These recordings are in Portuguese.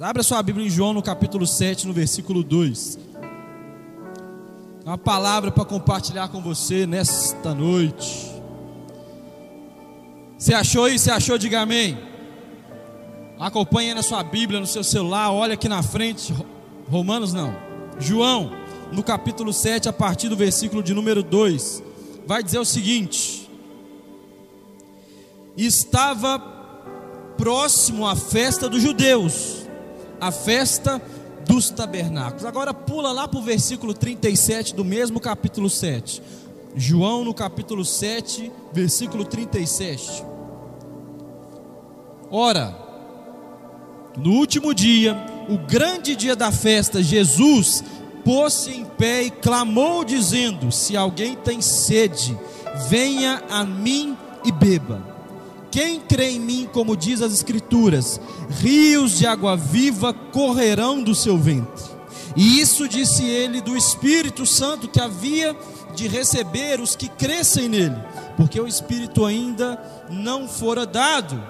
Abra sua Bíblia em João no capítulo 7, no versículo 2. Uma palavra para compartilhar com você nesta noite. Você achou isso? Você achou? Diga amém. Acompanhe na sua Bíblia, no seu celular, olha aqui na frente. Romanos não. João, no capítulo 7, a partir do versículo de número 2, vai dizer o seguinte: Estava próximo à festa dos judeus, a festa dos tabernáculos. Agora pula lá para o versículo 37 do mesmo capítulo 7. João no capítulo 7, versículo 37. Ora, no último dia, o grande dia da festa, Jesus pôs-se em pé e clamou, dizendo: Se alguém tem sede, venha a mim e beba. Quem crê em mim, como diz as Escrituras, rios de água viva correrão do seu ventre. E isso disse ele do Espírito Santo que havia de receber os que crescem nele, porque o Espírito ainda não fora dado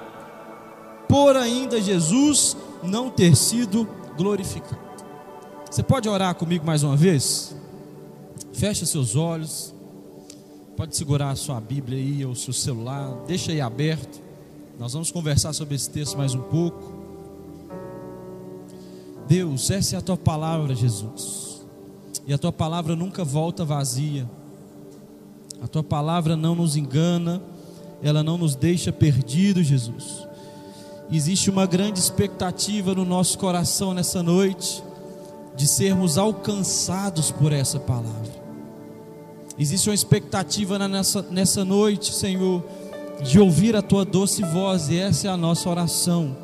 por ainda Jesus não ter sido glorificado. Você pode orar comigo mais uma vez? Feche seus olhos. Pode segurar a sua Bíblia aí, ou seu celular, deixa aí aberto. Nós vamos conversar sobre esse texto mais um pouco. Deus, essa é a tua palavra, Jesus. E a tua palavra nunca volta vazia. A tua palavra não nos engana, ela não nos deixa perdidos, Jesus existe uma grande expectativa no nosso coração nessa noite de sermos alcançados por essa palavra. Existe uma expectativa nessa, nessa noite, Senhor, de ouvir a tua doce voz, e essa é a nossa oração.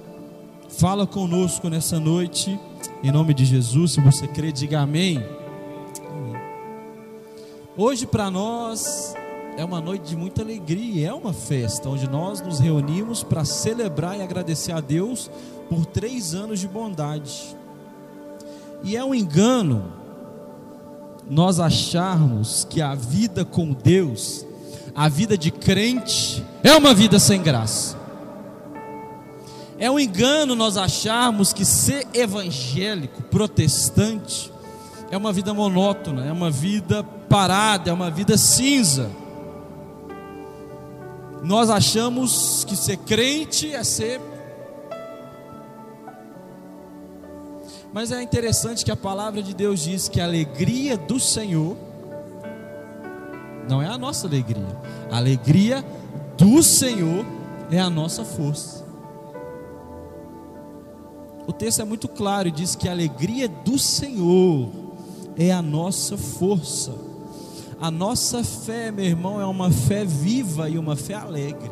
Fala conosco nessa noite, em nome de Jesus. Se você crê, diga amém. Hoje, para nós, é uma noite de muita alegria, é uma festa onde nós nos reunimos para celebrar e agradecer a Deus por três anos de bondade. E é um engano nós acharmos que a vida com Deus, a vida de crente, é uma vida sem graça. É um engano nós acharmos que ser evangélico, protestante, é uma vida monótona, é uma vida parada, é uma vida cinza nós achamos que ser crente é ser. Mas é interessante que a palavra de Deus diz que a alegria do Senhor não é a nossa alegria, a alegria do Senhor é a nossa força. O texto é muito claro e diz que a alegria do Senhor é a nossa força. A nossa fé, meu irmão, é uma fé viva e uma fé alegre.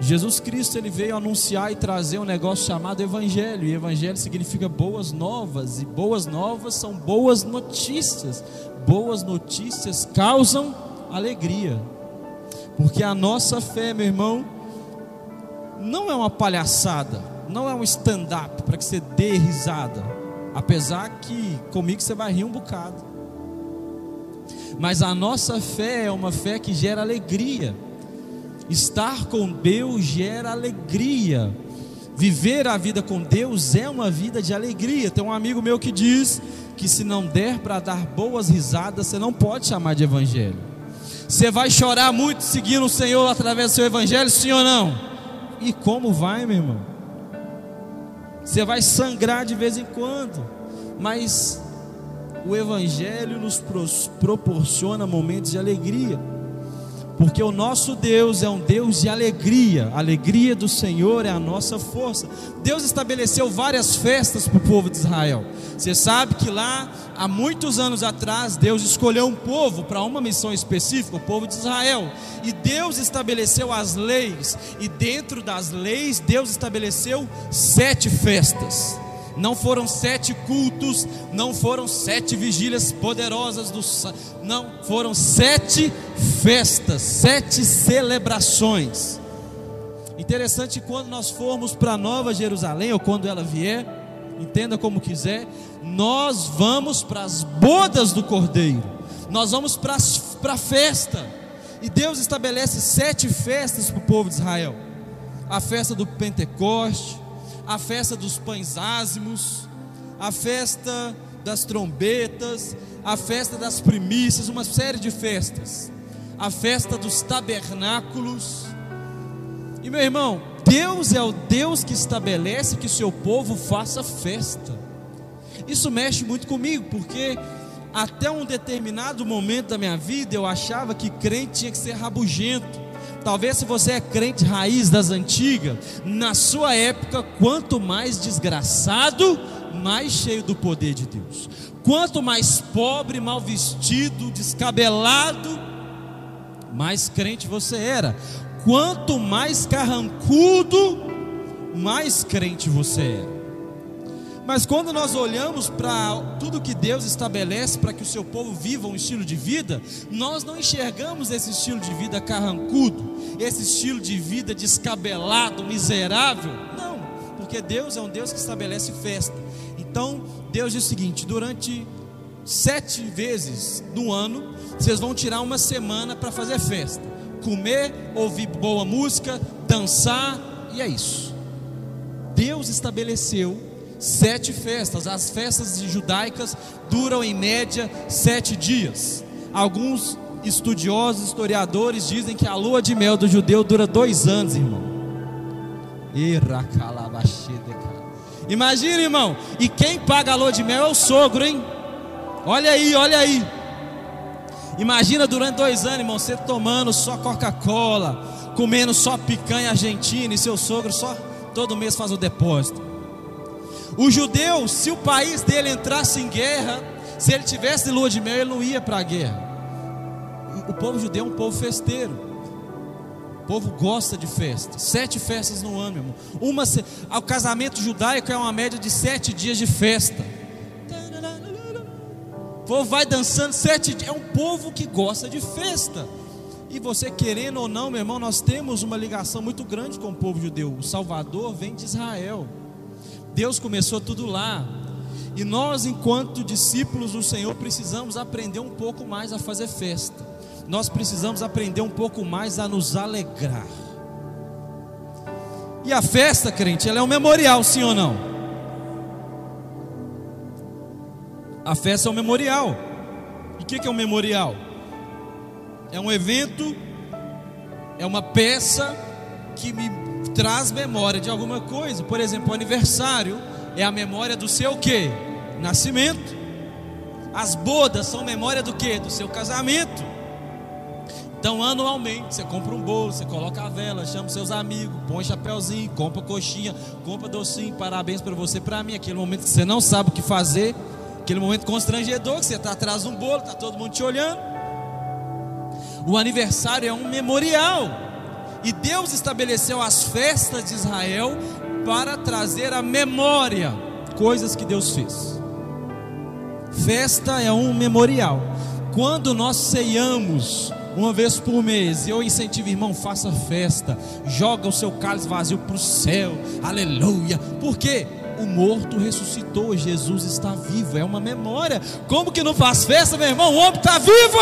Jesus Cristo ele veio anunciar e trazer um negócio chamado evangelho, e evangelho significa boas novas, e boas novas são boas notícias. Boas notícias causam alegria. Porque a nossa fé, meu irmão, não é uma palhaçada, não é um stand-up para que você dê risada. Apesar que comigo você vai rir um bocado. Mas a nossa fé é uma fé que gera alegria. Estar com Deus gera alegria. Viver a vida com Deus é uma vida de alegria. Tem um amigo meu que diz que se não der para dar boas risadas, você não pode chamar de evangelho. Você vai chorar muito seguindo o Senhor através do seu evangelho, sim ou não? E como vai, meu irmão? Você vai sangrar de vez em quando, mas o Evangelho nos proporciona momentos de alegria, porque o nosso Deus é um Deus de alegria, a alegria do Senhor é a nossa força. Deus estabeleceu várias festas para o povo de Israel. Você sabe que lá, há muitos anos atrás, Deus escolheu um povo para uma missão específica, o povo de Israel, e Deus estabeleceu as leis, e dentro das leis, Deus estabeleceu sete festas não foram sete cultos, não foram sete vigílias poderosas do não, foram sete festas, sete celebrações. Interessante quando nós formos para Nova Jerusalém ou quando ela vier, entenda como quiser, nós vamos para as bodas do Cordeiro. Nós vamos para a festa. E Deus estabelece sete festas para o povo de Israel: a festa do Pentecoste, a festa dos pães ázimos, a festa das trombetas, a festa das primícias, uma série de festas, a festa dos tabernáculos. E meu irmão, Deus é o Deus que estabelece que o seu povo faça festa. Isso mexe muito comigo, porque até um determinado momento da minha vida eu achava que crente tinha que ser rabugento. Talvez se você é crente raiz das antigas, na sua época, quanto mais desgraçado, mais cheio do poder de Deus. Quanto mais pobre, mal vestido, descabelado, mais crente você era. Quanto mais carrancudo, mais crente você era. Mas quando nós olhamos para tudo que Deus estabelece para que o seu povo viva um estilo de vida, nós não enxergamos esse estilo de vida carrancudo, esse estilo de vida descabelado, miserável. Não, porque Deus é um Deus que estabelece festa. Então, Deus diz o seguinte: durante sete vezes no ano, vocês vão tirar uma semana para fazer festa, comer, ouvir boa música, dançar, e é isso. Deus estabeleceu sete festas. As festas judaicas duram em média sete dias. Alguns estudiosos, historiadores dizem que a lua de mel do judeu dura dois anos, irmão. Imagina, irmão. E quem paga a lua de mel é o sogro, hein? Olha aí, olha aí. Imagina durante dois anos, irmão, você tomando só Coca-Cola, comendo só picanha argentina e seu sogro só todo mês faz o depósito. O judeu, se o país dele entrasse em guerra, se ele tivesse lua de mel, ele não ia para a guerra. O povo judeu é um povo festeiro. O povo gosta de festa. Sete festas no ano, irmão. Uma, o casamento judaico é uma média de sete dias de festa. O povo vai dançando sete dias. É um povo que gosta de festa. E você querendo ou não, meu irmão, nós temos uma ligação muito grande com o povo judeu. O Salvador vem de Israel. Deus começou tudo lá. E nós, enquanto discípulos do Senhor, precisamos aprender um pouco mais a fazer festa. Nós precisamos aprender um pouco mais a nos alegrar. E a festa, crente, ela é um memorial, sim ou não? A festa é um memorial. E o que é um memorial? É um evento, é uma peça que me traz memória de alguma coisa. Por exemplo, o aniversário é a memória do seu quê? Nascimento. As bodas são memória do quê? Do seu casamento. Então, anualmente, você compra um bolo, você coloca a vela, chama seus amigos, põe chapéuzinho, compra coxinha, compra docinho, parabéns para você, para mim. Aquele momento que você não sabe o que fazer, aquele momento constrangedor, que você está atrás de um bolo, está todo mundo te olhando. O aniversário é um memorial. E Deus estabeleceu as festas de Israel para trazer à memória coisas que Deus fez. Festa é um memorial. Quando nós ceiamos uma vez por mês, eu incentivo, irmão, faça festa, joga o seu cálice vazio para o céu, aleluia. Por quê? O morto ressuscitou, Jesus está vivo, é uma memória. Como que não faz festa, meu irmão? O homem está vivo.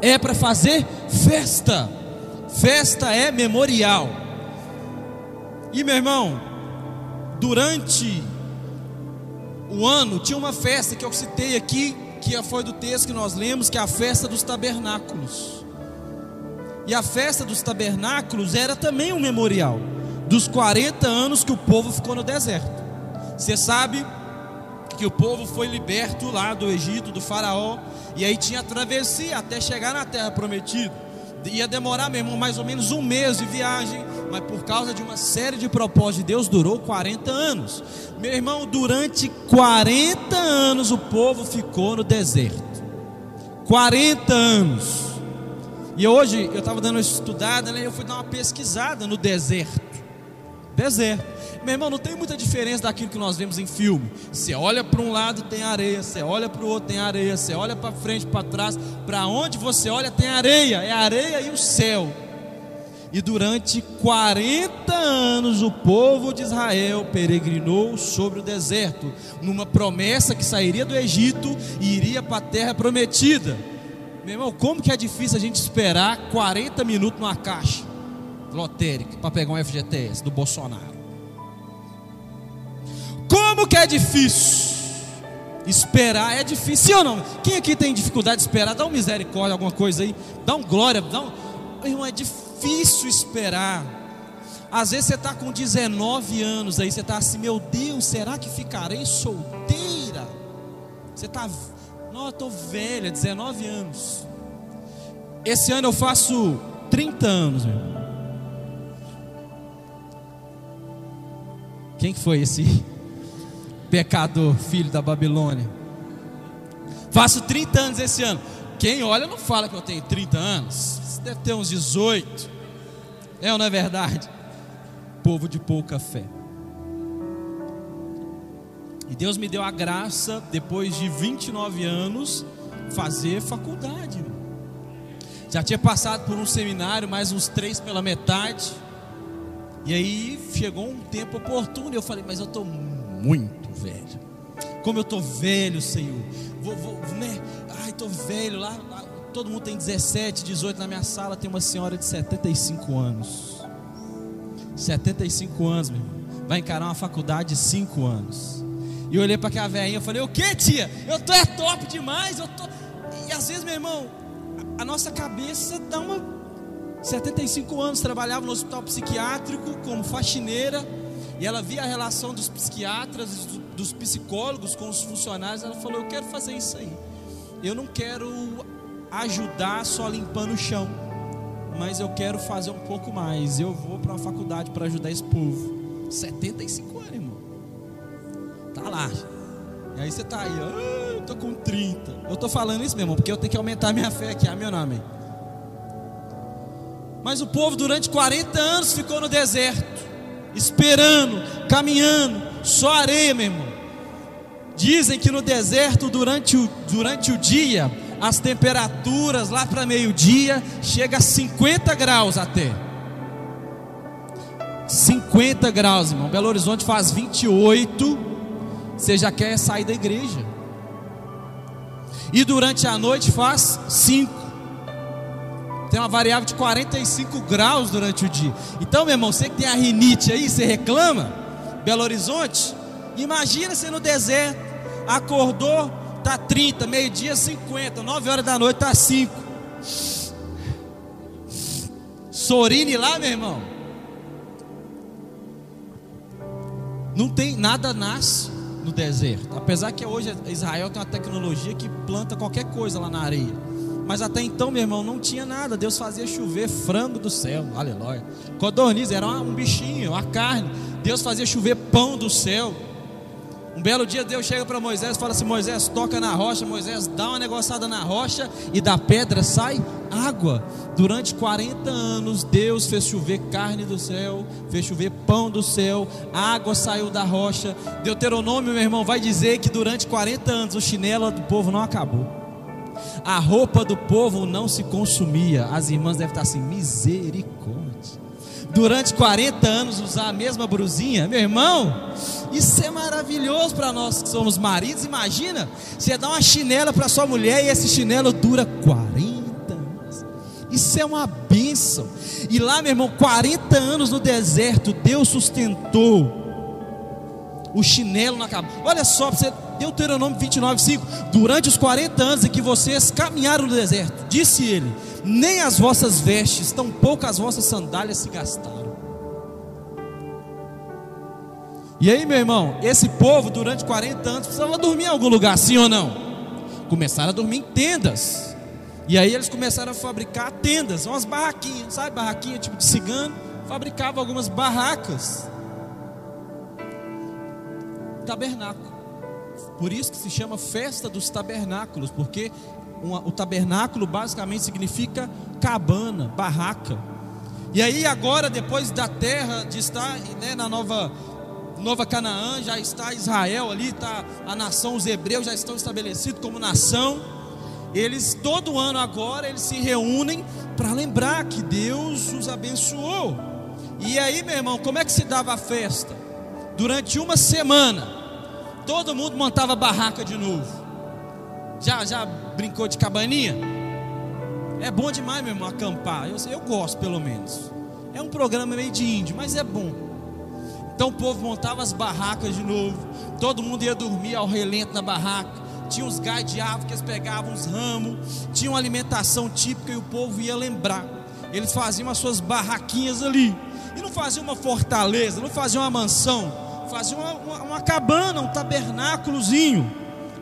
É para fazer festa. Festa é memorial. E meu irmão, durante o ano tinha uma festa que eu citei aqui, que foi do texto que nós lemos, que é a festa dos tabernáculos. E a festa dos tabernáculos era também um memorial dos 40 anos que o povo ficou no deserto. Você sabe que o povo foi liberto lá do Egito, do Faraó, e aí tinha travessia até chegar na terra prometida ia demorar, meu irmão, mais ou menos um mês de viagem, mas por causa de uma série de propósitos de Deus, durou 40 anos. Meu irmão, durante 40 anos o povo ficou no deserto. 40 anos. E hoje eu estava dando uma estudada, né, eu fui dar uma pesquisada no deserto. Deserto. Meu irmão, não tem muita diferença daquilo que nós vemos em filme. Você olha para um lado tem areia, você olha para o outro tem areia, você olha para frente, para trás, para onde você olha tem areia, é areia e o céu. E durante 40 anos o povo de Israel peregrinou sobre o deserto, numa promessa que sairia do Egito e iria para a terra prometida. Meu irmão, como que é difícil a gente esperar 40 minutos numa caixa lotérica para pegar um FGTS do Bolsonaro? Como que é difícil? Esperar é difícil, sim ou não? Quem aqui tem dificuldade de esperar? Dá um misericórdia, alguma coisa aí. Dá um glória. Dá um... Irmão, é difícil esperar. Às vezes você está com 19 anos aí, você está assim, meu Deus, será que ficarei solteira? Você está, não, eu estou velha, 19 anos. Esse ano eu faço 30 anos, meu. Quem que foi esse pecador, filho da Babilônia? Faço 30 anos esse ano. Quem olha não fala que eu tenho 30 anos. Você deve ter uns 18. É ou não é verdade? Povo de pouca fé. E Deus me deu a graça, depois de 29 anos, fazer faculdade. Já tinha passado por um seminário, mais uns três pela metade. E aí chegou um tempo oportuno. E eu falei, mas eu estou muito velho. Como eu estou velho, Senhor. Vou, vou, né? Ai, estou velho. Lá, lá, todo mundo tem 17, 18. Na minha sala tem uma senhora de 75 anos. 75 anos, meu irmão. Vai encarar uma faculdade de 5 anos. E eu olhei para aquela velhinha e falei, o que, tia? Eu tô é top demais. Eu tô... E às vezes, meu irmão, a nossa cabeça dá uma 75 anos, trabalhava no hospital psiquiátrico como faxineira. E ela via a relação dos psiquiatras, dos psicólogos com os funcionários. Ela falou: Eu quero fazer isso aí. Eu não quero ajudar só limpando o chão, mas eu quero fazer um pouco mais. Eu vou para uma faculdade para ajudar esse povo. 75 anos, irmão. Tá lá. E aí você tá aí, ah, eu tô com 30. Eu tô falando isso mesmo, porque eu tenho que aumentar minha fé aqui, ou não, amém? Mas o povo durante 40 anos ficou no deserto, esperando, caminhando, só areia, meu irmão. Dizem que no deserto, durante o, durante o dia, as temperaturas lá para meio-dia chega a 50 graus até. 50 graus, irmão. Belo Horizonte faz 28. Você já quer sair da igreja. E durante a noite faz 5 tem uma variável de 45 graus durante o dia. Então, meu irmão, você que tem a rinite aí, você reclama, Belo Horizonte, imagina você no deserto, acordou, tá 30, meio-dia 50, 9 horas da noite tá 5. Sorine lá, meu irmão. Não tem nada nasce no deserto. Apesar que hoje Israel tem uma tecnologia que planta qualquer coisa lá na areia. Mas até então, meu irmão, não tinha nada. Deus fazia chover frango do céu. Aleluia. Codorniz era um bichinho, uma carne. Deus fazia chover pão do céu. Um belo dia Deus chega para Moisés e fala assim: Moisés, toca na rocha. Moisés dá uma negociada na rocha e da pedra sai água. Durante 40 anos, Deus fez chover carne do céu, fez chover pão do céu, água saiu da rocha. Deuteronômio, meu irmão, vai dizer que durante 40 anos o chinelo do povo não acabou a roupa do povo não se consumia. As irmãs devem estar assim, misericórdia. Durante 40 anos usar a mesma brusinha, meu irmão, isso é maravilhoso para nós que somos maridos. Imagina, você dá uma chinela para sua mulher e esse chinelo dura 40 anos. Isso é uma bênção. E lá, meu irmão, 40 anos no deserto, Deus sustentou o chinelo na cabeça. Olha só, você Deuteronômio 29, 5. Durante os 40 anos em que vocês caminharam no deserto, disse ele: Nem as vossas vestes, tampouco as vossas sandálias se gastaram. E aí, meu irmão, esse povo durante 40 anos precisava dormir em algum lugar, sim ou não? Começaram a dormir em tendas. E aí eles começaram a fabricar tendas, umas barraquinhas, sabe, barraquinha tipo de cigano, fabricava algumas barracas. Tabernáculo. Por isso que se chama festa dos tabernáculos, porque uma, o tabernáculo basicamente significa cabana, barraca. E aí agora, depois da terra de estar né, na nova, nova Canaã, já está Israel ali, está a nação, os hebreus já estão estabelecidos como nação. Eles todo ano agora eles se reúnem para lembrar que Deus os abençoou. E aí, meu irmão, como é que se dava a festa? Durante uma semana todo mundo montava barraca de novo. Já, já brincou de cabaninha? É bom demais, meu irmão, acampar. Eu, eu gosto, pelo menos. É um programa meio de índio, mas é bom. Então o povo montava as barracas de novo. Todo mundo ia dormir ao relento na barraca. Tinha uns galhos de árvore que eles pegavam, uns ramos. Tinha uma alimentação típica e o povo ia lembrar. Eles faziam as suas barraquinhas ali. E não faziam uma fortaleza, não faziam uma mansão. Faziam uma, uma, uma cabana, um tabernáculozinho.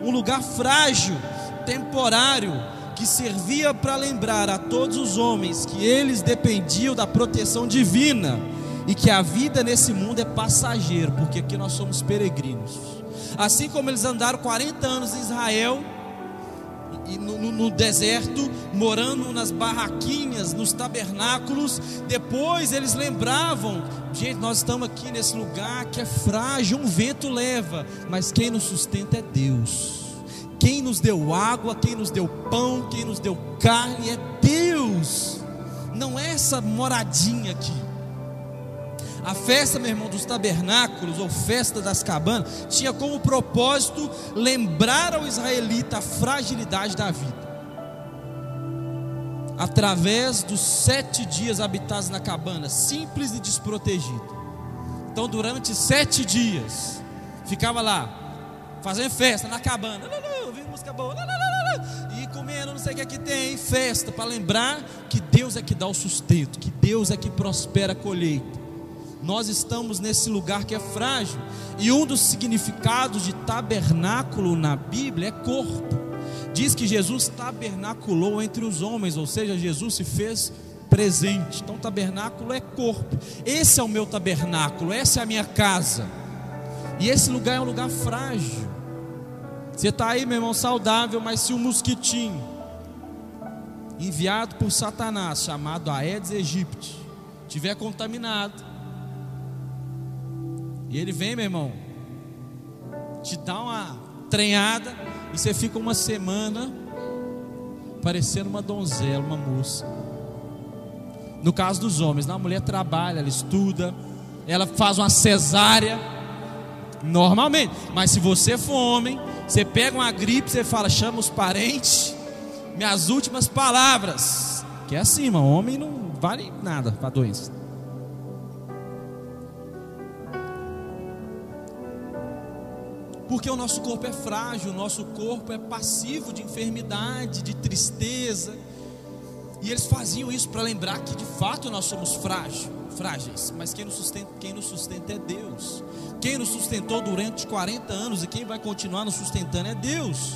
Um lugar frágil, temporário, que servia para lembrar a todos os homens que eles dependiam da proteção divina e que a vida nesse mundo é passageiro, porque aqui nós somos peregrinos. Assim como eles andaram 40 anos em Israel, e no, no, no, deserto, morando nas barraquinhas, nos tabernáculos. Depois eles lembravam: gente, nós estamos aqui nesse lugar que é frágil, um vento leva, mas quem nos sustenta é Deus. Quem nos deu água, quem nos deu pão, quem nos deu carne é Deus. Não é essa moradinha aqui. A festa, meu irmão, dos tabernáculos ou festa das cabanas tinha como propósito lembrar ao israelita a fragilidade da vida. Através dos sete dias habitados na cabana, simples e desprotegido. Então, durante sete dias, ficava lá, fazendo festa na cabana, ouvindo música boa, e comendo, não sei o que aqui tem, festa, para lembrar que Deus é que dá o sustento, que Deus é que prospera a colheita. Nós estamos nesse lugar que é frágil. E um dos significados de tabernáculo na Bíblia é corpo. Diz que Jesus tabernaculou entre os homens, ou seja, Jesus se fez presente. Então, tabernáculo é corpo. Esse é o meu tabernáculo, essa é a minha casa. E esse lugar é um lugar frágil. Você está aí, meu irmão, saudável, mas se um mosquitinho enviado por Satanás, chamado Aedes aegypti, tiver contaminado, ele vem, meu irmão, te dá uma trenhada e você fica uma semana parecendo uma donzela, uma moça. No caso dos homens, a mulher trabalha, ela estuda, ela faz uma cesárea, normalmente. Mas se você for homem, você pega uma gripe, você fala, chama os parentes, minhas últimas palavras. Que é assim, irmão, homem não vale nada para doença. Porque o nosso corpo é frágil, o nosso corpo é passivo de enfermidade, de tristeza. E eles faziam isso para lembrar que de fato nós somos frágil, frágeis, mas quem nos, sustenta, quem nos sustenta é Deus. Quem nos sustentou durante 40 anos e quem vai continuar nos sustentando é Deus.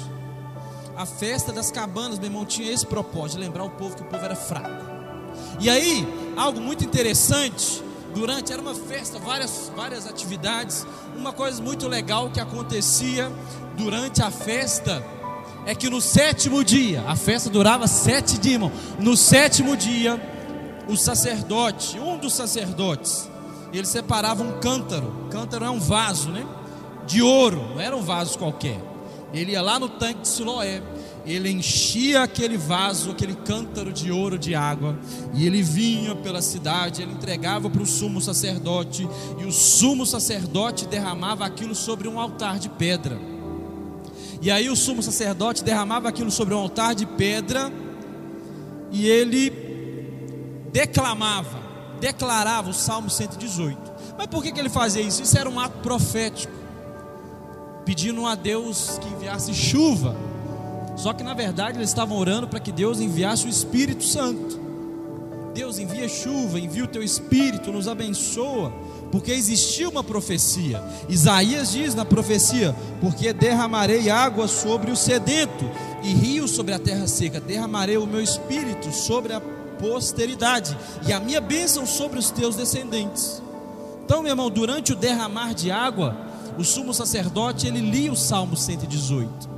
A festa das cabanas, meu irmão, tinha esse propósito, lembrar o povo que o povo era fraco. E aí, algo muito interessante durante, era uma festa, várias, várias atividades. Uma coisa muito legal que acontecia durante a festa é que no sétimo dia, a festa durava sete dias, irmão. No sétimo dia, o sacerdote, um dos sacerdotes, ele separava um cântaro. Cântaro é um vaso, né? De ouro, não era um vaso qualquer. Ele ia lá no tanque de Siloé ele enchia aquele vaso, aquele cântaro de ouro de água, e ele vinha pela cidade, ele entregava para o sumo sacerdote, e o sumo sacerdote derramava aquilo sobre um altar de pedra. E aí o sumo sacerdote derramava aquilo sobre um altar de pedra, e ele declamava, declarava o Salmo 118. Mas por que, que ele fazia isso? Isso era um ato profético, pedindo a Deus que enviasse chuva só que na verdade eles estavam orando para que Deus enviasse o Espírito Santo. Deus envia chuva, envia o teu Espírito, nos abençoa, porque existia uma profecia. Isaías diz na profecia: Porque derramarei água sobre o sedento e rios sobre a terra seca, derramarei o meu Espírito sobre a posteridade e a minha bênção sobre os teus descendentes. Então, meu irmão, durante o derramar de água, o sumo sacerdote ele lia o Salmo 118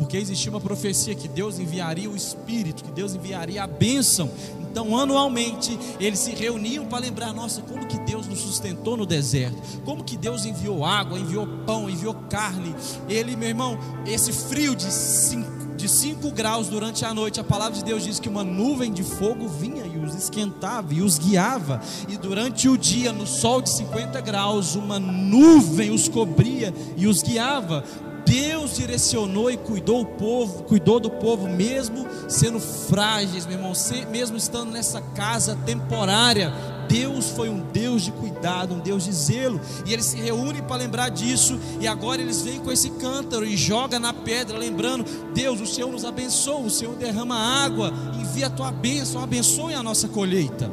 porque existia uma profecia que Deus enviaria o Espírito, que Deus enviaria a bênção. Então, anualmente, eles se reuniam para lembrar: nossa, como que Deus nos sustentou no deserto, como que Deus enviou água, enviou pão, enviou carne. Ele, meu irmão, esse frio de 5 de cinco graus durante a noite, a palavra de Deus diz que uma nuvem de fogo vinha e os esquentava e os guiava, e durante o dia, no sol de 50 graus, uma nuvem os cobria e os guiava. Deus direcionou e cuidou o povo, cuidou do povo mesmo sendo frágeis, meu irmão, mesmo estando nessa casa temporária. Deus foi um Deus de cuidado, um Deus de zelo, e eles se reúnem para lembrar disso, e agora eles vêm com esse cântaro e joga na pedra, lembrando: Deus, o Senhor nos abençoa, o Senhor derrama água, envia a tua bênção, abençoe a nossa colheita.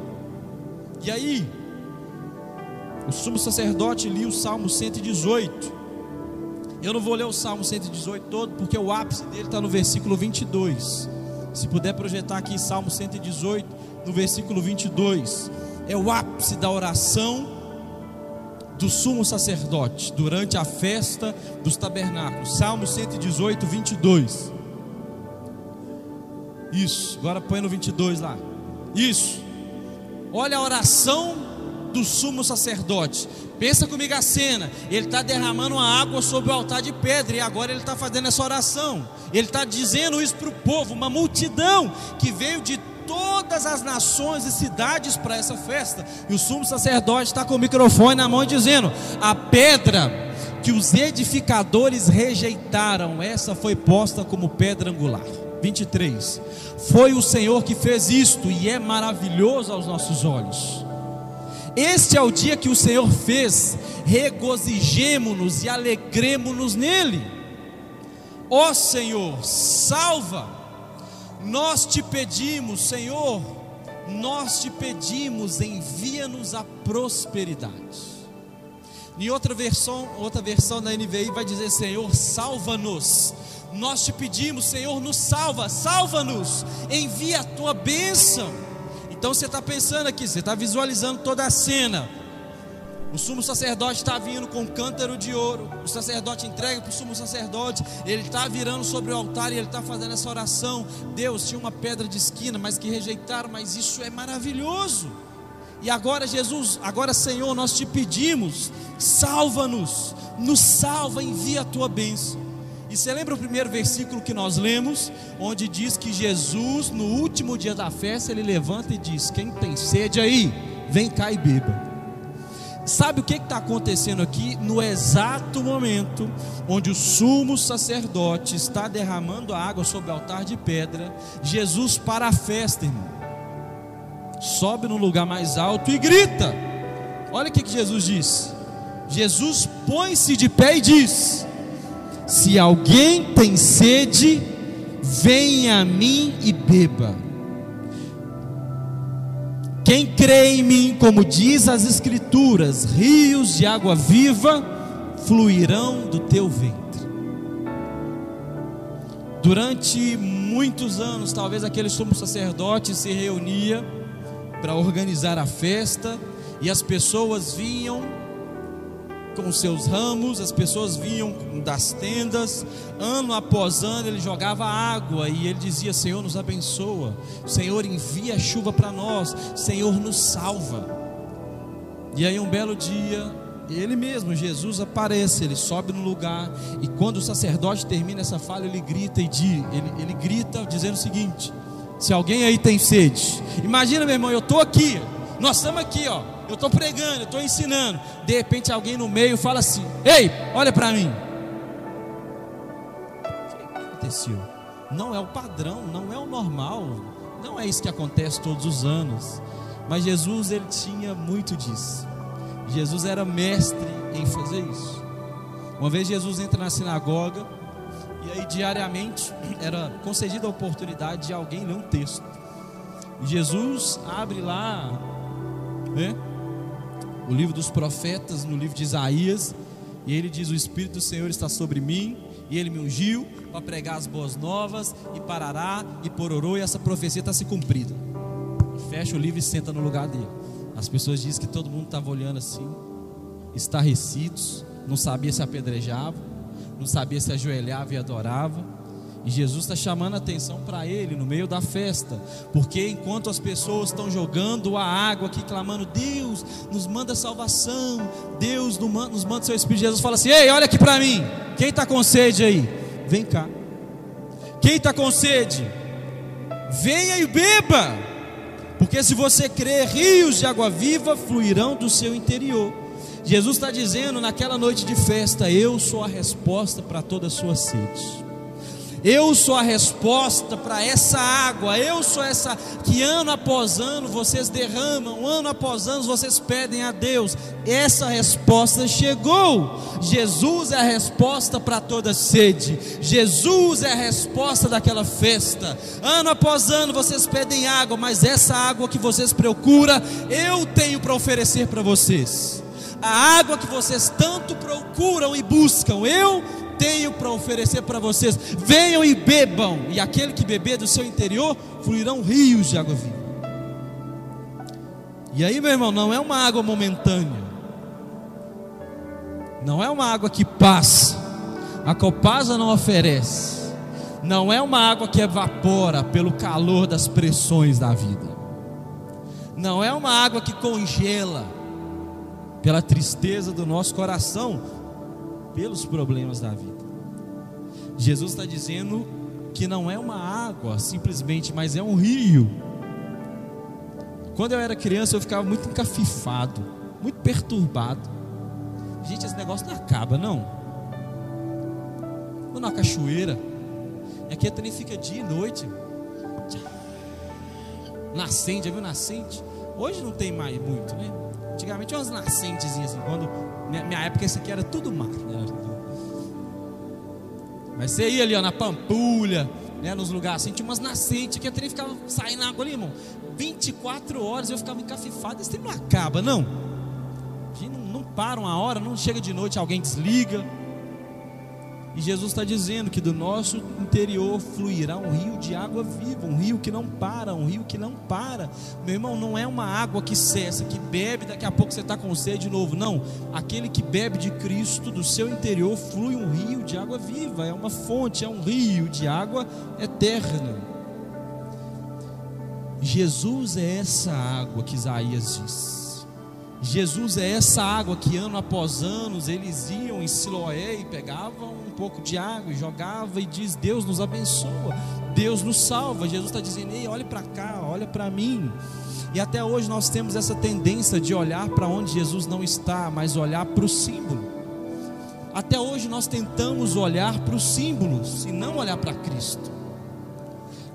E aí, o sumo sacerdote lia o Salmo 118. Eu não vou ler o Salmo 118 todo, porque o ápice dele está no versículo 22. Se puder projetar aqui Salmo 118, no versículo 22, é o ápice da oração do sumo sacerdote durante a festa dos tabernáculos. Salmo 118, 22. Isso, agora põe no 22 lá. Isso. Olha a oração do sumo sacerdote. Pensa comigo a cena. Ele está derramando uma água sobre o altar de pedra e agora ele está fazendo essa oração. Ele está dizendo isso para o povo, uma multidão que veio de todas as nações e cidades para essa festa. E o sumo sacerdote está com o microfone na mão dizendo: A pedra que os edificadores rejeitaram, essa foi posta como pedra angular. 23. Foi o Senhor que fez isto e é maravilhoso aos nossos olhos. Este é o dia que o Senhor fez, regozijemo-nos e alegremo-nos nele. Ó Senhor, salva, nós te pedimos, Senhor, nós te pedimos, envia-nos a prosperidade. Em outra versão, outra versão da NVI vai dizer: Senhor, salva-nos. Nós te pedimos, Senhor, nos salva, salva-nos, envia a tua bênção. Então você está pensando aqui, você está visualizando toda a cena. O sumo sacerdote está vindo com um cântaro de ouro. O sacerdote entrega para o sumo sacerdote. Ele está virando sobre o altar e ele está fazendo essa oração. Deus tinha uma pedra de esquina, mas que rejeitaram. Mas isso é maravilhoso. E agora, Jesus, agora, Senhor, nós te pedimos, salva-nos, nos salva, envia a tua bênção. E você lembra o primeiro versículo que nós lemos, onde diz que Jesus, no último dia da festa, ele levanta e diz: Quem tem sede aí, vem cá e beba. Sabe o que está acontecendo aqui? No exato momento onde o sumo sacerdote está derramando a água sobre o altar de pedra, Jesus para a festa, irmão. Sobe no lugar mais alto e grita. Olha o que, que Jesus diz. Jesus põe-se de pé e diz: se alguém tem sede, venha a mim e beba. Quem crê em mim, como diz as Escrituras, rios de água viva fluirão do teu ventre. Durante muitos anos, talvez aquele sumo sacerdote se reunia para organizar a festa e as pessoas vinham com seus ramos, as pessoas vinham das tendas, ano após ano ele jogava água e ele dizia: Senhor, nos abençoa, Senhor, envia chuva para nós, Senhor, nos salva. E aí, um belo dia, ele mesmo, Jesus, aparece, ele sobe no lugar, e quando o sacerdote termina essa fala, ele grita e diz, ele, ele grita dizendo o seguinte: se alguém aí tem sede, imagina, meu irmão, eu estou aqui, nós estamos aqui, ó eu estou pregando, eu estou ensinando. De repente alguém no meio fala assim: Ei, olha para mim. O que aconteceu? Não é o padrão, não é o normal, não é isso que acontece todos os anos. Mas Jesus ele tinha muito disso. Jesus era mestre em fazer isso. Uma vez Jesus entra na sinagoga e aí diariamente era concedida a oportunidade de alguém ler um texto. Jesus abre lá, né? O livro dos profetas, no livro de Isaías, e ele diz: O Espírito do Senhor está sobre mim, e ele me ungiu para pregar as boas novas, e parará, e pororô, e essa profecia está se cumprida. Fecha o livro e senta no lugar dele. As pessoas dizem que todo mundo estava olhando assim, estarrecidos, não sabia se apedrejava, não sabia se ajoelhava e adorava. E Jesus está chamando a atenção para ele no meio da festa, porque enquanto as pessoas estão jogando a água aqui, clamando: Deus, nos manda salvação, Deus nos manda seu Espírito. Jesus fala assim: Ei, olha aqui para mim, quem está com sede aí? Vem cá. Quem está com sede? Venha e beba, porque se você crer, rios de água viva fluirão do seu interior. Jesus está dizendo naquela noite de festa: Eu sou a resposta para toda a sua sede. Eu sou a resposta para essa água. Eu sou essa que ano após ano vocês derramam, ano após ano vocês pedem a Deus. Essa resposta chegou. Jesus é a resposta para toda sede. Jesus é a resposta daquela festa. Ano após ano vocês pedem água, mas essa água que vocês procuram, eu tenho para oferecer para vocês. A água que vocês tanto procuram e buscam, eu tenho para oferecer para vocês. Venham e bebam, e aquele que beber do seu interior fluirão rios de água viva. E aí, meu irmão, não é uma água momentânea, não é uma água que passa, a Copasa não oferece, não é uma água que evapora pelo calor das pressões da vida, não é uma água que congela pela tristeza do nosso coração, pelos problemas da vida. Jesus está dizendo que não é uma água simplesmente, mas é um rio. Quando eu era criança, eu ficava muito encafifado, muito perturbado. Gente, esse negócio não acaba, não. Vou na cachoeira, e aqui também fica dia e noite. Nascente, já viu nascente? Hoje não tem mais muito, né? Antigamente tinha umas nascentes assim, quando minha, minha época isso aqui era tudo mar. Né? Mas você ia ali ó, na Pampulha, né, nos lugares assim, tinha umas nascentes que a trem ficava saindo água ali, irmão. 24 horas eu ficava encafifado, esse tempo não acaba, não. Não, não para uma hora, não chega de noite, alguém desliga. E Jesus está dizendo que do nosso interior fluirá um rio de água viva, um rio que não para, um rio que não para. Meu irmão, não é uma água que cessa, que bebe, daqui a pouco você está com sede de novo. Não, aquele que bebe de Cristo, do seu interior flui um rio de água viva, é uma fonte, é um rio de água eterna. Jesus é essa água que Isaías diz. Jesus é essa água que ano após ano eles iam em Siloé e pegavam um pouco de água e jogava e diz: Deus nos abençoa, Deus nos salva. Jesus está dizendo: Ei, olhe para cá, olha para mim. E até hoje nós temos essa tendência de olhar para onde Jesus não está, mas olhar para o símbolo. Até hoje nós tentamos olhar para os símbolos e não olhar para Cristo.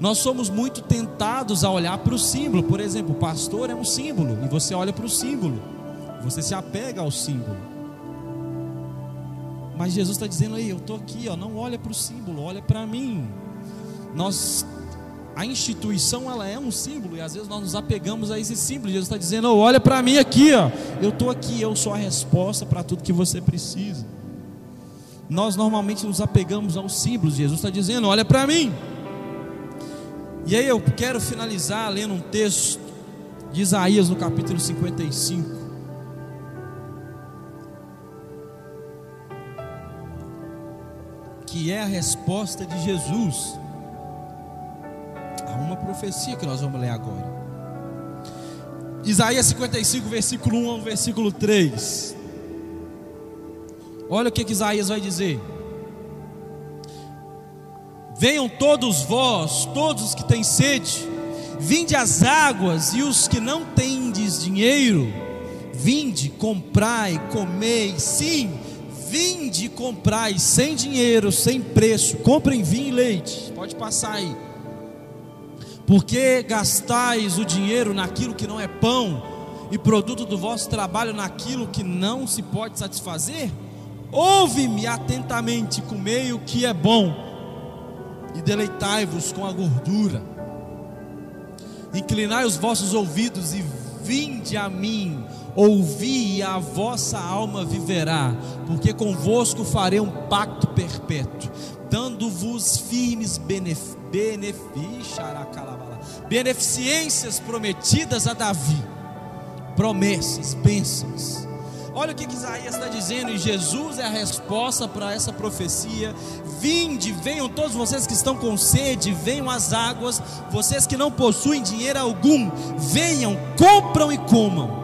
Nós somos muito tentados a olhar para o símbolo. Por exemplo, o pastor é um símbolo e você olha para o símbolo. Você se apega ao símbolo. Mas Jesus está dizendo aí, eu estou aqui, ó, não olha para o símbolo, olha para mim. Nós, a instituição ela é um símbolo e às vezes nós nos apegamos a esse símbolo. Jesus está dizendo, oh, olha para mim aqui, ó, eu estou aqui, eu sou a resposta para tudo que você precisa. Nós normalmente nos apegamos aos símbolos. Jesus está dizendo, olha para mim. E aí eu quero finalizar lendo um texto de Isaías no capítulo 55. que é a resposta de Jesus a uma profecia que nós vamos ler agora. Isaías 55, versículo 1 ao versículo 3. Olha o que, que Isaías vai dizer. Venham todos vós, todos os que têm sede, vinde às águas, e os que não tendes dinheiro, vinde, comprai, comei, sim, Vinde comprai sem dinheiro, sem preço. Comprem vinho e leite. Pode passar aí. Porque gastais o dinheiro naquilo que não é pão e produto do vosso trabalho naquilo que não se pode satisfazer? Ouve-me atentamente, comei o que é bom e deleitai-vos com a gordura. Inclinai os vossos ouvidos e vinde a mim ouvi e a vossa alma viverá, porque convosco farei um pacto perpétuo, dando-vos firmes benefícios, beneficências prometidas a Davi, promessas, bênçãos. Olha o que Isaías está dizendo, e Jesus é a resposta para essa profecia. Vinde, venham todos vocês que estão com sede, venham às águas, vocês que não possuem dinheiro algum, venham, compram e comam.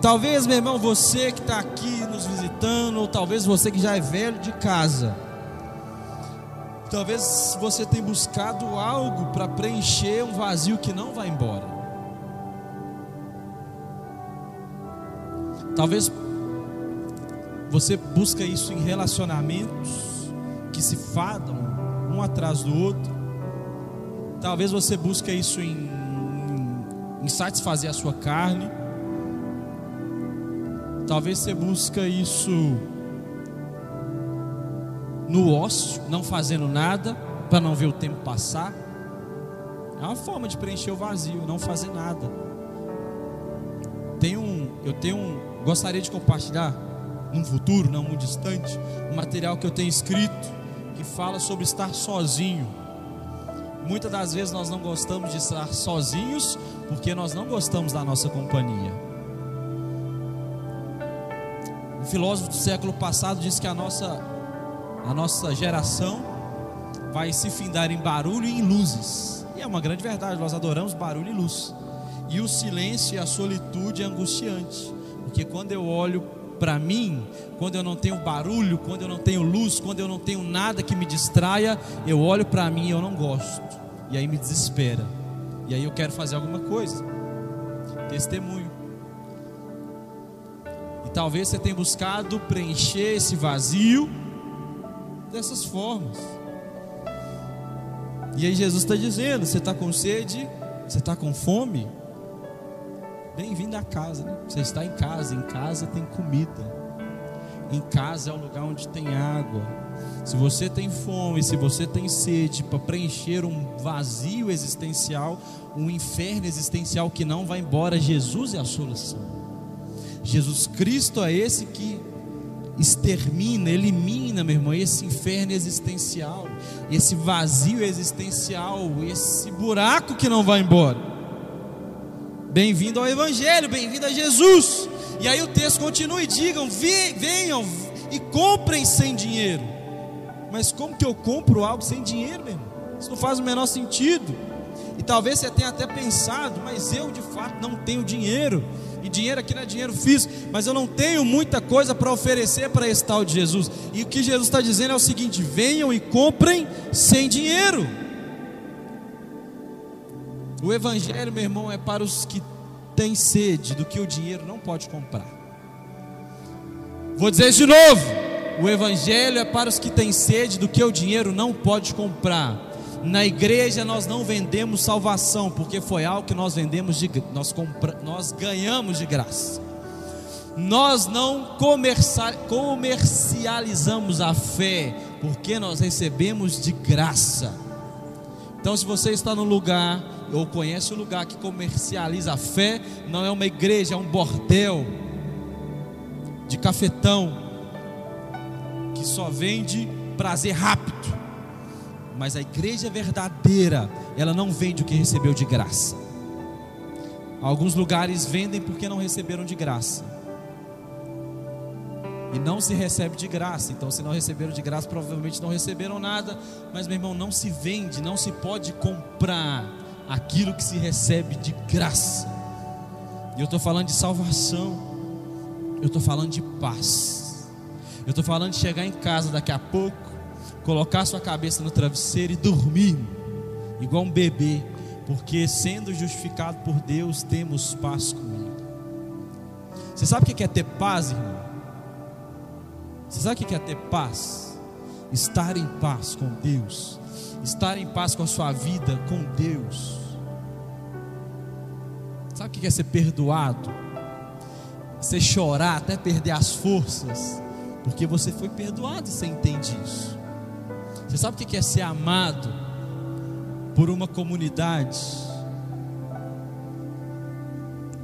Talvez, meu irmão, você que está aqui nos visitando, ou talvez você que já é velho de casa, talvez você tenha buscado algo para preencher um vazio que não vai embora. Talvez você busca isso em relacionamentos que se fadam um atrás do outro. Talvez você busque isso em, em satisfazer a sua carne. Talvez você busque isso no ócio, não fazendo nada, para não ver o tempo passar. É uma forma de preencher o vazio, não fazer nada. Tem um, eu tenho um, gostaria de compartilhar num futuro, não muito distante, um material que eu tenho escrito que fala sobre estar sozinho. Muitas das vezes nós não gostamos de estar sozinhos porque nós não gostamos da nossa companhia. Um filósofo do século passado disse que a nossa a nossa geração vai se findar em barulho e em luzes. E é uma grande verdade, nós adoramos barulho e luz. E o silêncio e a solitude é angustiante, porque quando eu olho para mim, quando eu não tenho barulho, quando eu não tenho luz, quando eu não tenho nada que me distraia, eu olho para mim e eu não gosto. E aí me desespera. E aí eu quero fazer alguma coisa. Testemunho. E talvez você tenha buscado preencher esse vazio dessas formas. E aí Jesus está dizendo: você está com sede, você está com fome, bem-vindo à casa. Né? Você está em casa, em casa tem comida, em casa é o lugar onde tem água. Se você tem fome, se você tem sede para preencher um vazio existencial, um inferno existencial que não vai embora, Jesus é a solução. Jesus Cristo é esse que extermina, elimina, meu irmão, esse inferno existencial, esse vazio existencial, esse buraco que não vai embora. Bem-vindo ao Evangelho, bem-vindo a Jesus. E aí o texto continua e digam: venham e comprem sem dinheiro. Mas como que eu compro algo sem dinheiro, meu irmão? Isso não faz o menor sentido. E talvez você tenha até pensado, mas eu de fato não tenho dinheiro. E dinheiro aqui não é dinheiro físico, mas eu não tenho muita coisa para oferecer para esse tal de Jesus. E o que Jesus está dizendo é o seguinte: venham e comprem sem dinheiro. O Evangelho, meu irmão, é para os que têm sede do que o dinheiro não pode comprar. Vou dizer isso de novo: o Evangelho é para os que têm sede do que o dinheiro não pode comprar. Na igreja nós não vendemos salvação, porque foi algo que nós vendemos de nós, compra, nós ganhamos de graça. Nós não comercializamos a fé, porque nós recebemos de graça. Então, se você está no lugar ou conhece o lugar que comercializa a fé, não é uma igreja, é um bordel de cafetão que só vende prazer rápido. Mas a igreja verdadeira, ela não vende o que recebeu de graça. Alguns lugares vendem porque não receberam de graça. E não se recebe de graça. Então, se não receberam de graça, provavelmente não receberam nada. Mas, meu irmão, não se vende, não se pode comprar aquilo que se recebe de graça. E eu estou falando de salvação. Eu estou falando de paz. Eu estou falando de chegar em casa daqui a pouco colocar sua cabeça no travesseiro e dormir, igual um bebê, porque sendo justificado por Deus, temos paz com Ele. Você sabe o que é ter paz, irmão? Você sabe o que é ter paz? Estar em paz com Deus, estar em paz com a sua vida com Deus. Sabe o que é ser perdoado? Você chorar até perder as forças, porque você foi perdoado e você entende isso. Você sabe o que é ser amado por uma comunidade?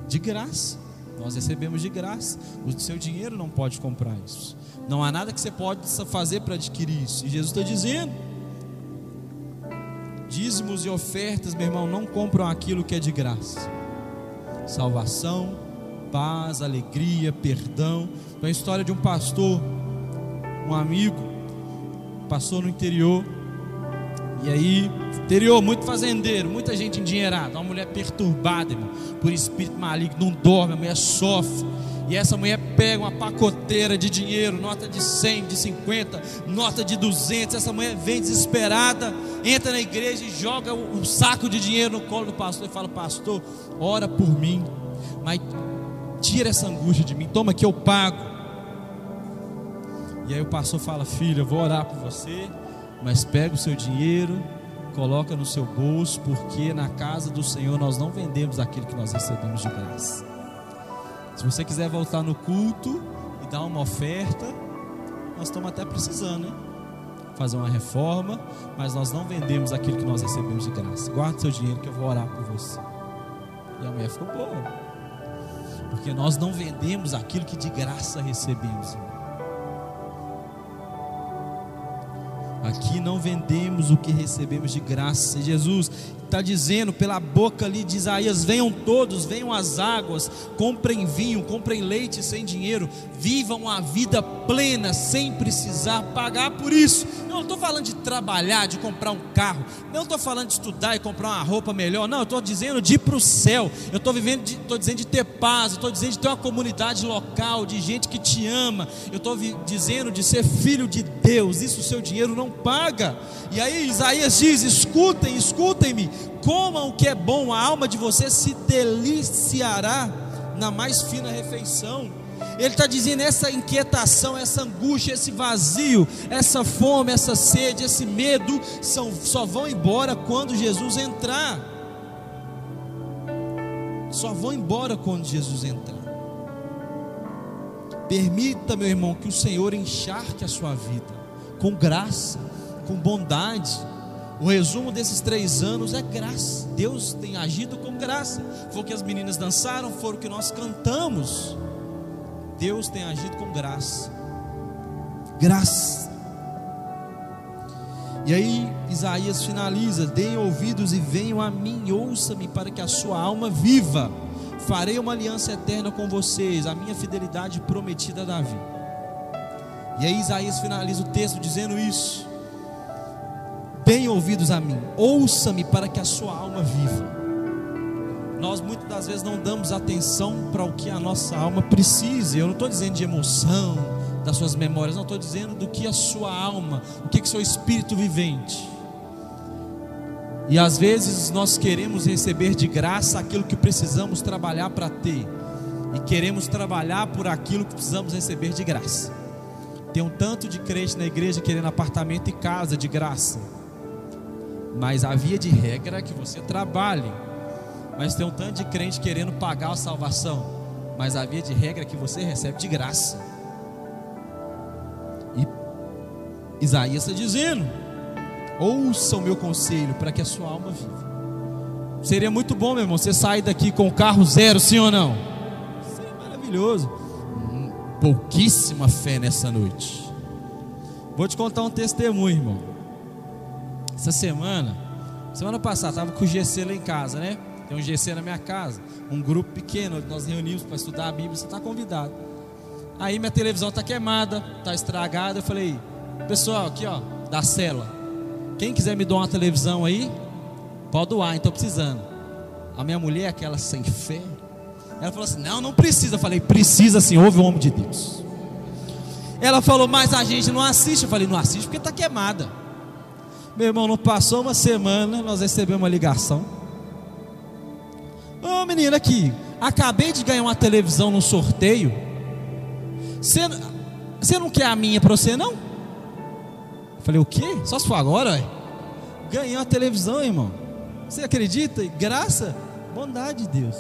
De graça. Nós recebemos de graça. O seu dinheiro não pode comprar isso. Não há nada que você pode fazer para adquirir isso. E Jesus está dizendo: dízimos e ofertas, meu irmão, não compram aquilo que é de graça. Salvação, paz, alegria, perdão. Foi a história de um pastor, um amigo, passou no interior. E aí, interior, muito fazendeiro, muita gente endinheirada, uma mulher perturbada, irmão, por espírito maligno, não dorme, a mulher sofre. E essa mulher pega uma pacoteira de dinheiro, nota de 100, de 50, nota de 200. Essa mulher vem desesperada, entra na igreja e joga um saco de dinheiro no colo do pastor e fala: Pastor, ora por mim, mas tira essa angústia de mim, toma que eu pago. E aí o pastor fala: Filho, eu vou orar por você, mas pega o seu dinheiro, coloca no seu bolso, porque na casa do Senhor nós não vendemos aquilo que nós recebemos de graça. Se você quiser voltar no culto e dar uma oferta, nós estamos até precisando, né? Fazer uma reforma, mas nós não vendemos aquilo que nós recebemos de graça. Guarde seu dinheiro que eu vou orar por você. E a mulher ficou boa. Porque nós não vendemos aquilo que de graça recebemos. Aqui não vendemos o que recebemos de graça. E Jesus está dizendo pela boca ali de Isaías: venham todos, venham as águas, comprem vinho, comprem leite sem dinheiro, vivam a vida plena sem precisar pagar por isso. Não estou falando de trabalhar, de comprar um carro, não estou falando de estudar e comprar uma roupa melhor, não, estou dizendo de ir para o céu, eu estou vivendo, estou dizendo de ter paz, estou dizendo de ter uma comunidade local, de gente que te ama, eu estou dizendo de ser filho de Deus, isso o seu dinheiro não paga. E aí Isaías diz: escutem, escutem-me, comam o que é bom, a alma de você se deliciará na mais fina refeição. Ele está dizendo essa inquietação, essa angústia, esse vazio, essa fome, essa sede, esse medo, são, só vão embora quando Jesus entrar. Só vão embora quando Jesus entrar. Permita, meu irmão, que o Senhor encharque a sua vida com graça com bondade. O resumo desses três anos é graça. Deus tem agido com graça. Foi o que as meninas dançaram, foi o que nós cantamos. Deus tem agido com graça. Graça. E aí Isaías finaliza: Deem ouvidos e venham a mim, ouça-me para que a sua alma viva. Farei uma aliança eterna com vocês, a minha fidelidade prometida a Davi. E aí Isaías finaliza o texto dizendo isso. Deem ouvidos a mim, ouça-me para que a sua alma viva. Nós muitas das vezes não damos atenção para o que a nossa alma precisa. Eu não estou dizendo de emoção, das suas memórias, não estou dizendo do que a sua alma, o que, que seu espírito vivente. E às vezes nós queremos receber de graça aquilo que precisamos trabalhar para ter, e queremos trabalhar por aquilo que precisamos receber de graça. Tem um tanto de crente na igreja querendo apartamento e casa de graça. Mas a via de regra é que você trabalhe. Mas tem um tanto de crente querendo pagar a salvação. Mas a via de regra é que você recebe de graça. E Isaías está dizendo: ouça o meu conselho para que a sua alma viva. Seria muito bom, meu irmão, você sair daqui com o carro zero, sim ou não? Seria maravilhoso. Pouquíssima fé nessa noite. Vou te contar um testemunho, irmão. Essa semana, semana passada, estava com o GC lá em casa, né? Tem um GC na minha casa, um grupo pequeno, nós reunimos para estudar a Bíblia, você está convidado. Aí minha televisão está queimada, está estragada. Eu falei, pessoal, aqui ó, da cela, quem quiser me doar uma televisão aí, pode doar, estou precisando. A minha mulher, aquela sem fé, ela falou assim: Não, não precisa. Eu falei: Precisa sim, ouve o homem de Deus. Ela falou: Mas a gente não assiste. Eu falei: Não assiste porque está queimada. Meu irmão, não passou uma semana, nós recebemos uma ligação. Ô oh, menina aqui, acabei de ganhar uma televisão no sorteio. Você, não quer a minha para você, não? Eu falei, o quê? Só se for agora, ué? Ganhei uma televisão, irmão. Você acredita? Graça, bondade de Deus.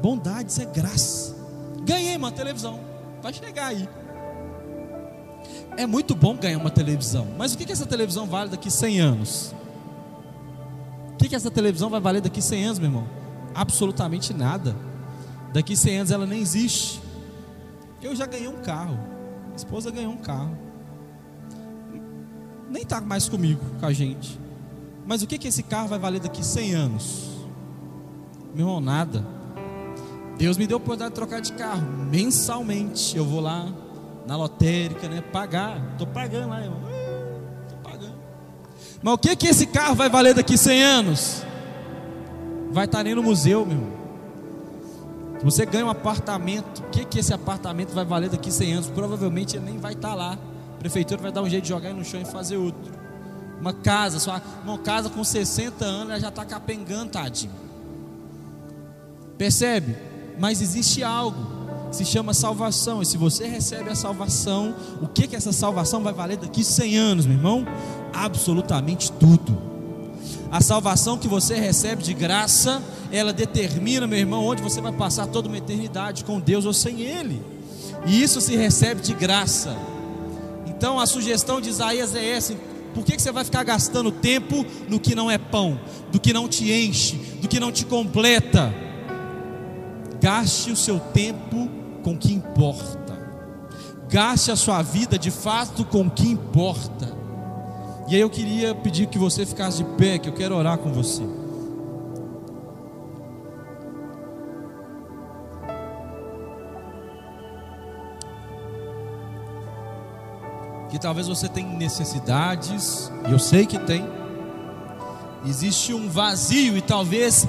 Bondade, isso é graça. Ganhei uma televisão. Vai chegar aí é muito bom ganhar uma televisão, mas o que, que essa televisão vale daqui 100 anos? O que, que essa televisão vai valer daqui 100 anos, meu irmão? Absolutamente nada. Daqui 100 anos ela nem existe. Eu já ganhei um carro, esposa ganhou um carro, nem está mais comigo, com a gente. Mas o que, que esse carro vai valer daqui 100 anos? Meu irmão, nada. Deus me deu a oportunidade de trocar de carro mensalmente. Eu vou lá, na lotérica, né? Pagar. Estou pagando lá, irmão. Estou pagando. Mas o que que esse carro vai valer daqui 100 anos? Vai estar nem no museu, meu você ganha um apartamento, o que que esse apartamento vai valer daqui 100 anos? Provavelmente ele nem vai estar lá. A prefeitura vai dar um jeito de jogar ele no chão e fazer outro. Uma casa, sua, uma casa com 60 anos, ela já está capengando, tadinho. Percebe? Mas existe algo se chama salvação. E se você recebe a salvação, o que que essa salvação vai valer daqui 100 anos, meu irmão? Absolutamente tudo. A salvação que você recebe de graça, ela determina, meu irmão, onde você vai passar toda uma eternidade com Deus ou sem Ele. E isso se recebe de graça. Então a sugestão de Isaías é essa: por que, que você vai ficar gastando tempo no que não é pão, do que não te enche, do que não te completa? Gaste o seu tempo com o que importa. Gaste a sua vida de fato com o que importa. E aí eu queria pedir que você ficasse de pé, que eu quero orar com você. Que talvez você tenha necessidades, e eu sei que tem. Existe um vazio e talvez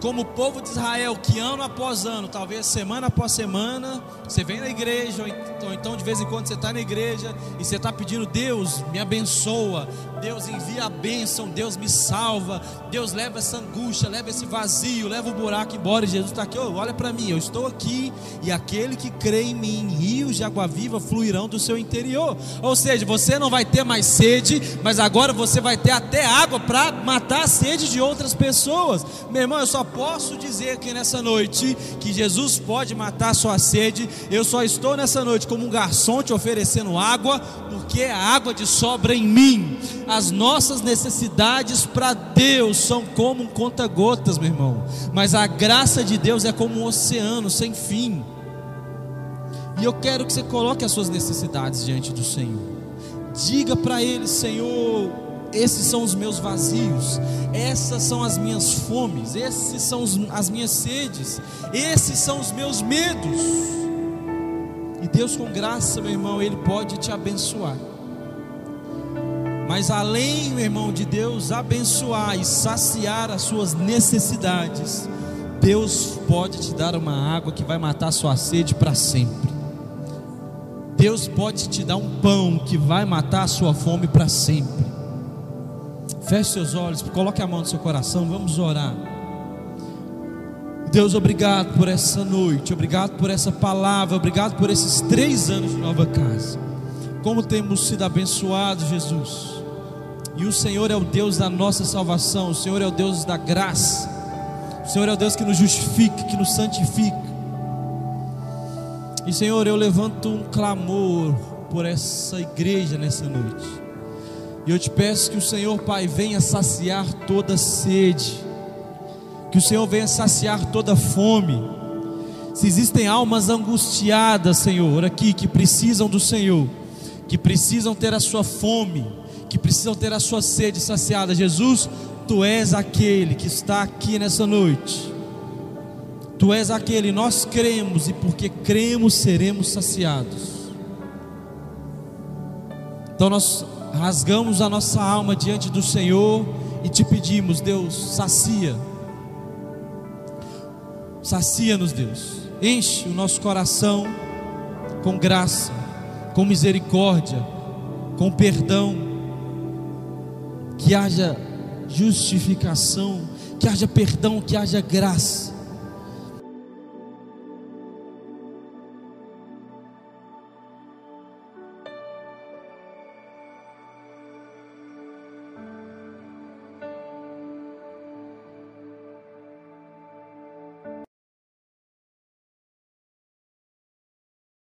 como o povo de Israel, que ano após ano, talvez semana após semana, você vem na igreja, ou então, então de vez em quando você está na igreja e você está pedindo, Deus me abençoa, Deus envia a bênção, Deus me salva, Deus leva essa angústia, leva esse vazio, leva o buraco embora. E Jesus está aqui, olha para mim, eu estou aqui, e aquele que crê em mim, rios de água viva fluirão do seu interior. Ou seja, você não vai ter mais sede, mas agora você vai ter até água para matar a sede de outras pessoas. Meu irmão, eu só posso dizer que nessa noite que Jesus pode matar a sua sede. Eu só estou nessa noite como um garçom te oferecendo água, porque a água de sobra em mim. As nossas necessidades para Deus são como um conta-gotas, meu irmão. Mas a graça de Deus é como um oceano sem fim. E eu quero que você coloque as suas necessidades diante do Senhor. Diga para Ele, Senhor, esses são os meus vazios, essas são as minhas fomes, esses são as minhas sedes, esses são os meus medos. E Deus, com graça, meu irmão, Ele pode te abençoar. Mas além, meu irmão, de Deus abençoar e saciar as suas necessidades, Deus pode te dar uma água que vai matar a sua sede para sempre. Deus pode te dar um pão que vai matar a sua fome para sempre. Feche seus olhos, coloque a mão no seu coração, vamos orar. Deus, obrigado por essa noite, obrigado por essa palavra, obrigado por esses três anos de nova casa. Como temos sido abençoados, Jesus. E o Senhor é o Deus da nossa salvação, o Senhor é o Deus da graça, o Senhor é o Deus que nos justifica, que nos santifica. E Senhor, eu levanto um clamor por essa igreja nessa noite. E eu te peço que o Senhor, Pai, venha saciar toda sede, que o Senhor venha saciar toda fome. Se existem almas angustiadas, Senhor, aqui que precisam do Senhor, que precisam ter a sua fome, que precisam ter a sua sede saciada, Jesus, tu és aquele que está aqui nessa noite. Tu és aquele, nós cremos e porque cremos seremos saciados. Então nós rasgamos a nossa alma diante do Senhor e te pedimos, Deus, sacia. Sacia-nos, Deus. Enche o nosso coração com graça, com misericórdia, com perdão. Que haja justificação, que haja perdão, que haja graça.